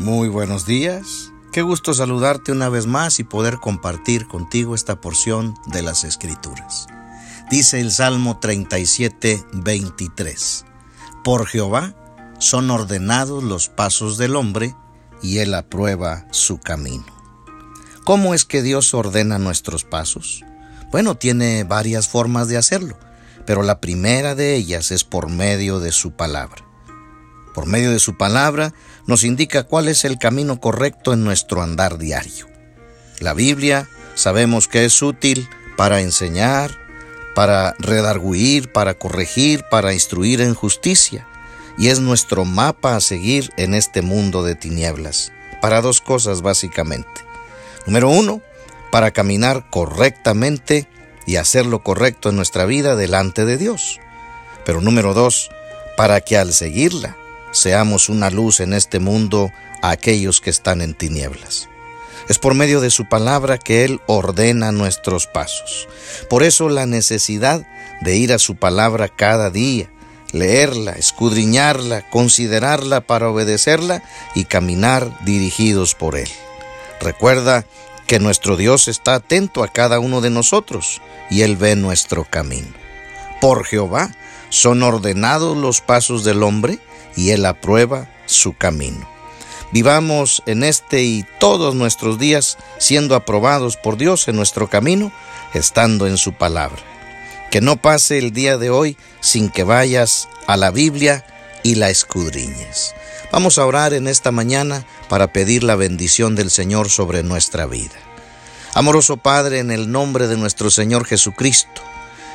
Muy buenos días. Qué gusto saludarte una vez más y poder compartir contigo esta porción de las Escrituras. Dice el Salmo 37, 23. Por Jehová son ordenados los pasos del hombre y él aprueba su camino. ¿Cómo es que Dios ordena nuestros pasos? Bueno, tiene varias formas de hacerlo, pero la primera de ellas es por medio de su palabra. Por medio de su palabra nos indica cuál es el camino correcto en nuestro andar diario. La Biblia sabemos que es útil para enseñar, para redarguir, para corregir, para instruir en justicia, y es nuestro mapa a seguir en este mundo de tinieblas, para dos cosas básicamente. Número uno, para caminar correctamente y hacer lo correcto en nuestra vida delante de Dios. Pero número dos, para que al seguirla seamos una luz en este mundo a aquellos que están en tinieblas. Es por medio de su palabra que Él ordena nuestros pasos. Por eso la necesidad de ir a su palabra cada día, leerla, escudriñarla, considerarla para obedecerla y caminar dirigidos por Él. Recuerda que nuestro Dios está atento a cada uno de nosotros y Él ve nuestro camino. Por Jehová son ordenados los pasos del hombre y Él aprueba su camino. Vivamos en este y todos nuestros días siendo aprobados por Dios en nuestro camino, estando en su palabra. Que no pase el día de hoy sin que vayas a la Biblia y la escudriñes. Vamos a orar en esta mañana para pedir la bendición del Señor sobre nuestra vida. Amoroso Padre, en el nombre de nuestro Señor Jesucristo,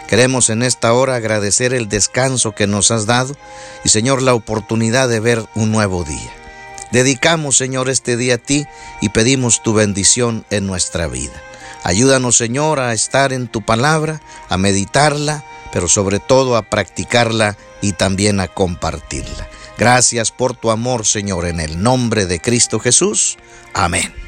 Queremos en esta hora agradecer el descanso que nos has dado y Señor la oportunidad de ver un nuevo día. Dedicamos Señor este día a ti y pedimos tu bendición en nuestra vida. Ayúdanos Señor a estar en tu palabra, a meditarla, pero sobre todo a practicarla y también a compartirla. Gracias por tu amor Señor en el nombre de Cristo Jesús. Amén.